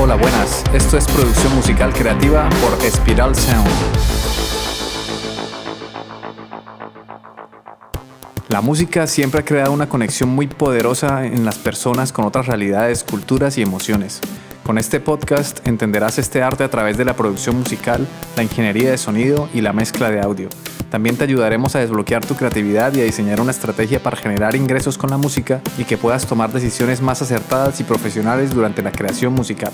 Hola, buenas. Esto es producción musical creativa por Espiral Sound. La música siempre ha creado una conexión muy poderosa en las personas con otras realidades, culturas y emociones. Con este podcast entenderás este arte a través de la producción musical, la ingeniería de sonido y la mezcla de audio. También te ayudaremos a desbloquear tu creatividad y a diseñar una estrategia para generar ingresos con la música y que puedas tomar decisiones más acertadas y profesionales durante la creación musical.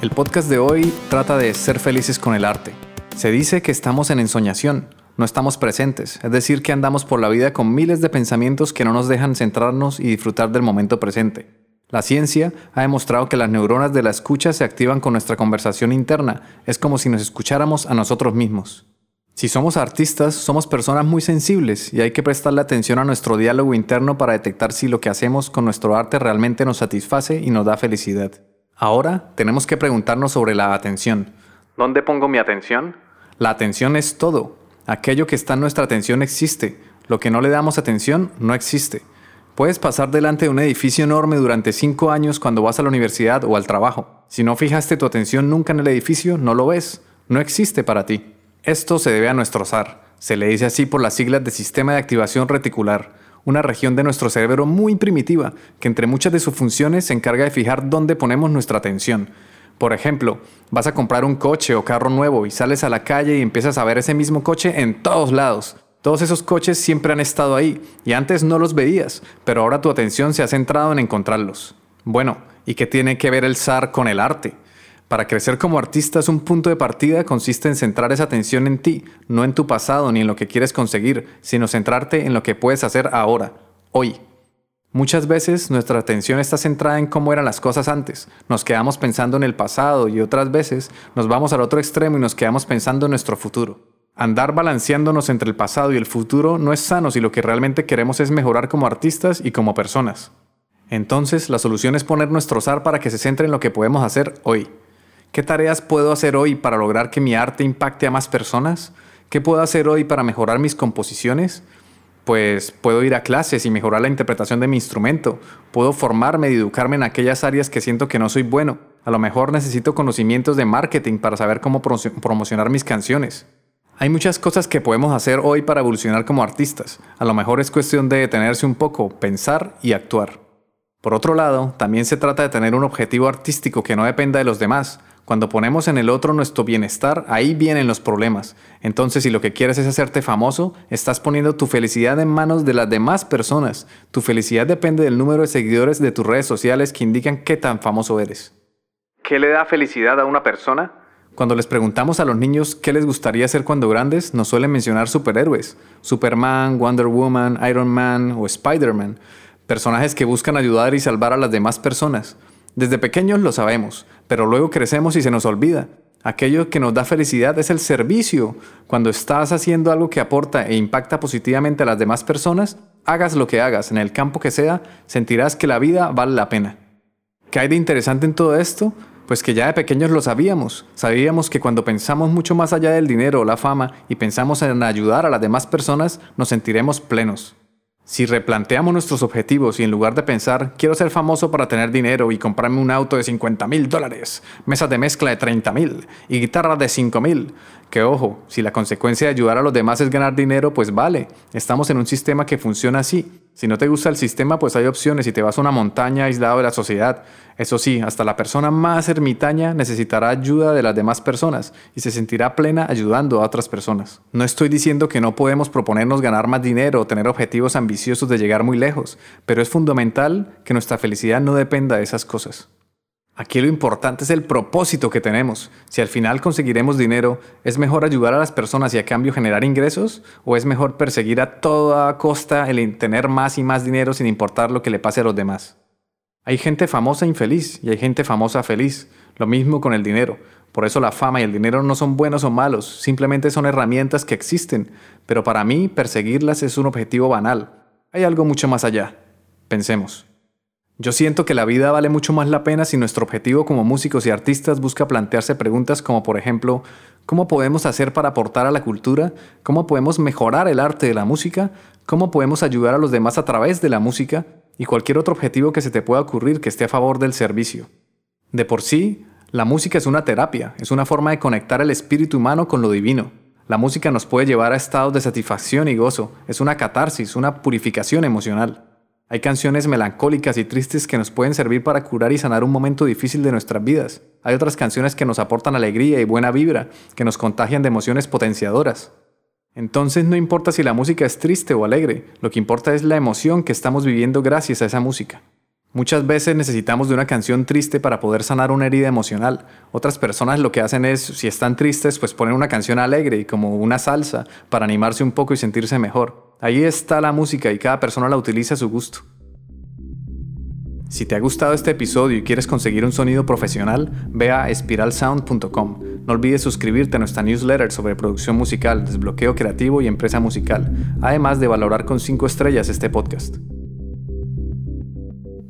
El podcast de hoy trata de ser felices con el arte. Se dice que estamos en ensoñación, no estamos presentes, es decir, que andamos por la vida con miles de pensamientos que no nos dejan centrarnos y disfrutar del momento presente. La ciencia ha demostrado que las neuronas de la escucha se activan con nuestra conversación interna, es como si nos escucháramos a nosotros mismos. Si somos artistas, somos personas muy sensibles y hay que prestarle atención a nuestro diálogo interno para detectar si lo que hacemos con nuestro arte realmente nos satisface y nos da felicidad. Ahora tenemos que preguntarnos sobre la atención. ¿Dónde pongo mi atención? La atención es todo. Aquello que está en nuestra atención existe. Lo que no le damos atención no existe. Puedes pasar delante de un edificio enorme durante cinco años cuando vas a la universidad o al trabajo. Si no fijaste tu atención nunca en el edificio, no lo ves. No existe para ti. Esto se debe a nuestro SAR. Se le dice así por las siglas de Sistema de Activación Reticular, una región de nuestro cerebro muy primitiva que entre muchas de sus funciones se encarga de fijar dónde ponemos nuestra atención. Por ejemplo, vas a comprar un coche o carro nuevo y sales a la calle y empiezas a ver ese mismo coche en todos lados. Todos esos coches siempre han estado ahí y antes no los veías, pero ahora tu atención se ha centrado en encontrarlos. Bueno, ¿y qué tiene que ver el SAR con el arte? Para crecer como artista es un punto de partida consiste en centrar esa atención en ti, no en tu pasado ni en lo que quieres conseguir, sino centrarte en lo que puedes hacer ahora, hoy. Muchas veces nuestra atención está centrada en cómo eran las cosas antes, nos quedamos pensando en el pasado y otras veces nos vamos al otro extremo y nos quedamos pensando en nuestro futuro. Andar balanceándonos entre el pasado y el futuro no es sano si lo que realmente queremos es mejorar como artistas y como personas. Entonces, la solución es poner nuestro SAR para que se centre en lo que podemos hacer hoy. ¿Qué tareas puedo hacer hoy para lograr que mi arte impacte a más personas? ¿Qué puedo hacer hoy para mejorar mis composiciones? Pues puedo ir a clases y mejorar la interpretación de mi instrumento. Puedo formarme y educarme en aquellas áreas que siento que no soy bueno. A lo mejor necesito conocimientos de marketing para saber cómo promocionar mis canciones. Hay muchas cosas que podemos hacer hoy para evolucionar como artistas. A lo mejor es cuestión de detenerse un poco, pensar y actuar. Por otro lado, también se trata de tener un objetivo artístico que no dependa de los demás, cuando ponemos en el otro nuestro bienestar, ahí vienen los problemas. Entonces, si lo que quieres es hacerte famoso, estás poniendo tu felicidad en manos de las demás personas. Tu felicidad depende del número de seguidores de tus redes sociales que indican qué tan famoso eres. ¿Qué le da felicidad a una persona? Cuando les preguntamos a los niños qué les gustaría ser cuando grandes, nos suelen mencionar superhéroes. Superman, Wonder Woman, Iron Man o Spider-Man. Personajes que buscan ayudar y salvar a las demás personas. Desde pequeños lo sabemos, pero luego crecemos y se nos olvida. Aquello que nos da felicidad es el servicio. Cuando estás haciendo algo que aporta e impacta positivamente a las demás personas, hagas lo que hagas, en el campo que sea, sentirás que la vida vale la pena. ¿Qué hay de interesante en todo esto? Pues que ya de pequeños lo sabíamos. Sabíamos que cuando pensamos mucho más allá del dinero o la fama y pensamos en ayudar a las demás personas, nos sentiremos plenos. Si replanteamos nuestros objetivos y en lugar de pensar, quiero ser famoso para tener dinero y comprarme un auto de 50 mil dólares, mesas de mezcla de 30 mil y guitarra de 5 mil, que ojo, si la consecuencia de ayudar a los demás es ganar dinero, pues vale, estamos en un sistema que funciona así. Si no te gusta el sistema, pues hay opciones y te vas a una montaña aislado de la sociedad. Eso sí, hasta la persona más ermitaña necesitará ayuda de las demás personas y se sentirá plena ayudando a otras personas. No estoy diciendo que no podemos proponernos ganar más dinero o tener objetivos ambiciosos de llegar muy lejos, pero es fundamental que nuestra felicidad no dependa de esas cosas. Aquí lo importante es el propósito que tenemos. Si al final conseguiremos dinero, ¿es mejor ayudar a las personas y a cambio generar ingresos? ¿O es mejor perseguir a toda costa el tener más y más dinero sin importar lo que le pase a los demás? Hay gente famosa infeliz y hay gente famosa feliz. Lo mismo con el dinero. Por eso la fama y el dinero no son buenos o malos, simplemente son herramientas que existen. Pero para mí perseguirlas es un objetivo banal. Hay algo mucho más allá. Pensemos. Yo siento que la vida vale mucho más la pena si nuestro objetivo como músicos y artistas busca plantearse preguntas como por ejemplo, ¿cómo podemos hacer para aportar a la cultura? ¿Cómo podemos mejorar el arte de la música? ¿Cómo podemos ayudar a los demás a través de la música? Y cualquier otro objetivo que se te pueda ocurrir que esté a favor del servicio. De por sí, La música es una terapia, es una forma de conectar el espíritu humano con lo divino. La música nos puede llevar a estados de satisfacción y gozo, es una catarsis, una purificación emocional. Hay canciones melancólicas y tristes que nos pueden servir para curar y sanar un momento difícil de nuestras vidas. Hay otras canciones que nos aportan alegría y buena vibra, que nos contagian de emociones potenciadoras. Entonces no importa si la música es triste o alegre, lo que importa es la emoción que estamos viviendo gracias a esa música. Muchas veces necesitamos de una canción triste para poder sanar una herida emocional. Otras personas lo que hacen es, si están tristes, pues poner una canción alegre y como una salsa para animarse un poco y sentirse mejor. Ahí está la música y cada persona la utiliza a su gusto. Si te ha gustado este episodio y quieres conseguir un sonido profesional, ve a espiralsound.com. No olvides suscribirte a nuestra newsletter sobre producción musical, desbloqueo creativo y empresa musical, además de valorar con 5 estrellas este podcast.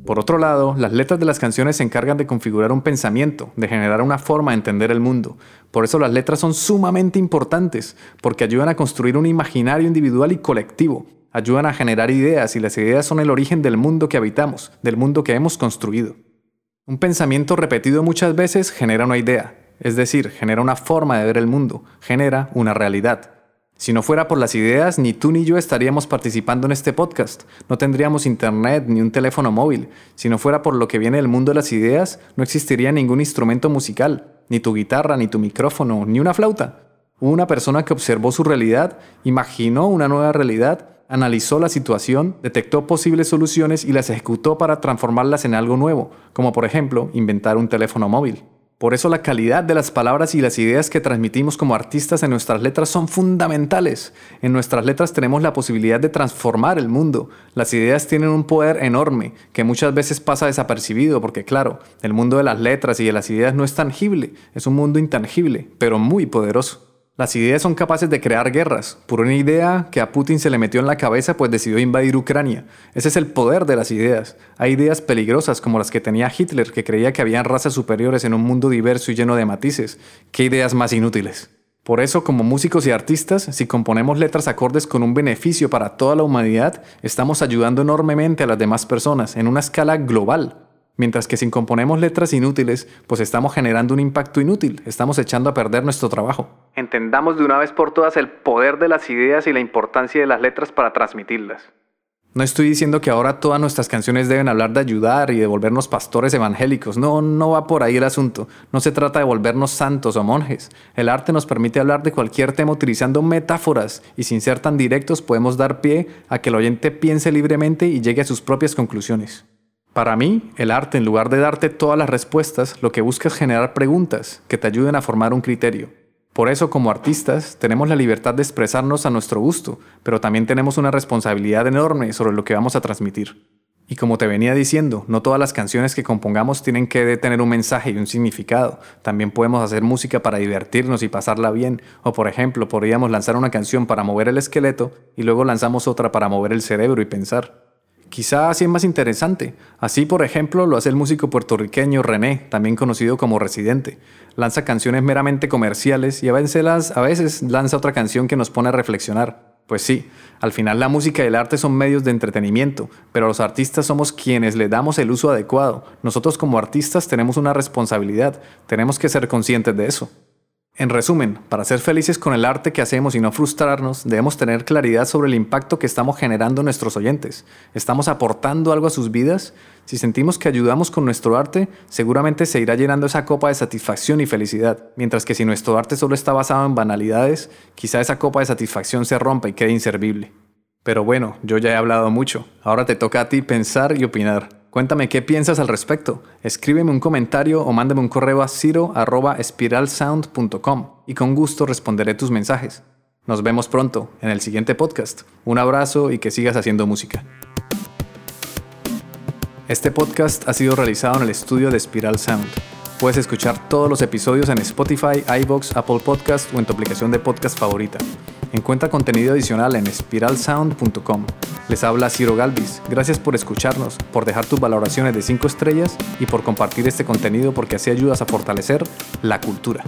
Por otro lado, las letras de las canciones se encargan de configurar un pensamiento, de generar una forma de entender el mundo. Por eso las letras son sumamente importantes, porque ayudan a construir un imaginario individual y colectivo, ayudan a generar ideas y las ideas son el origen del mundo que habitamos, del mundo que hemos construido. Un pensamiento repetido muchas veces genera una idea, es decir, genera una forma de ver el mundo, genera una realidad. Si no fuera por las ideas, ni tú ni yo estaríamos participando en este podcast. No tendríamos internet ni un teléfono móvil. Si no fuera por lo que viene del mundo de las ideas, no existiría ningún instrumento musical, ni tu guitarra, ni tu micrófono, ni una flauta. Una persona que observó su realidad, imaginó una nueva realidad, analizó la situación, detectó posibles soluciones y las ejecutó para transformarlas en algo nuevo, como por ejemplo inventar un teléfono móvil. Por eso la calidad de las palabras y las ideas que transmitimos como artistas en nuestras letras son fundamentales. En nuestras letras tenemos la posibilidad de transformar el mundo. Las ideas tienen un poder enorme que muchas veces pasa desapercibido porque claro, el mundo de las letras y de las ideas no es tangible, es un mundo intangible, pero muy poderoso. Las ideas son capaces de crear guerras. Por una idea que a Putin se le metió en la cabeza, pues decidió invadir Ucrania. Ese es el poder de las ideas. Hay ideas peligrosas como las que tenía Hitler, que creía que habían razas superiores en un mundo diverso y lleno de matices. ¿Qué ideas más inútiles? Por eso, como músicos y artistas, si componemos letras acordes con un beneficio para toda la humanidad, estamos ayudando enormemente a las demás personas en una escala global. Mientras que si componemos letras inútiles, pues estamos generando un impacto inútil, estamos echando a perder nuestro trabajo. Entendamos de una vez por todas el poder de las ideas y la importancia de las letras para transmitirlas. No estoy diciendo que ahora todas nuestras canciones deben hablar de ayudar y de volvernos pastores evangélicos. No, no va por ahí el asunto. No se trata de volvernos santos o monjes. El arte nos permite hablar de cualquier tema utilizando metáforas y sin ser tan directos podemos dar pie a que el oyente piense libremente y llegue a sus propias conclusiones. Para mí, el arte, en lugar de darte todas las respuestas, lo que busca es generar preguntas que te ayuden a formar un criterio. Por eso, como artistas, tenemos la libertad de expresarnos a nuestro gusto, pero también tenemos una responsabilidad enorme sobre lo que vamos a transmitir. Y como te venía diciendo, no todas las canciones que compongamos tienen que tener un mensaje y un significado. También podemos hacer música para divertirnos y pasarla bien. O por ejemplo, podríamos lanzar una canción para mover el esqueleto y luego lanzamos otra para mover el cerebro y pensar. Quizá así es más interesante. Así, por ejemplo, lo hace el músico puertorriqueño René, también conocido como Residente. Lanza canciones meramente comerciales y a veces, a veces lanza otra canción que nos pone a reflexionar. Pues sí, al final la música y el arte son medios de entretenimiento, pero los artistas somos quienes le damos el uso adecuado. Nosotros como artistas tenemos una responsabilidad, tenemos que ser conscientes de eso. En resumen, para ser felices con el arte que hacemos y no frustrarnos, debemos tener claridad sobre el impacto que estamos generando en nuestros oyentes. ¿Estamos aportando algo a sus vidas? Si sentimos que ayudamos con nuestro arte, seguramente se irá llenando esa copa de satisfacción y felicidad, mientras que si nuestro arte solo está basado en banalidades, quizá esa copa de satisfacción se rompa y quede inservible. Pero bueno, yo ya he hablado mucho, ahora te toca a ti pensar y opinar. Cuéntame qué piensas al respecto. Escríbeme un comentario o mándame un correo a ciro.espiralsound.com y con gusto responderé tus mensajes. Nos vemos pronto en el siguiente podcast. Un abrazo y que sigas haciendo música. Este podcast ha sido realizado en el estudio de Spiral Sound. Puedes escuchar todos los episodios en Spotify, iBox, Apple Podcast o en tu aplicación de podcast favorita. Encuentra contenido adicional en spiralsound.com. Les habla Ciro Galvis. Gracias por escucharnos, por dejar tus valoraciones de 5 estrellas y por compartir este contenido porque así ayudas a fortalecer la cultura.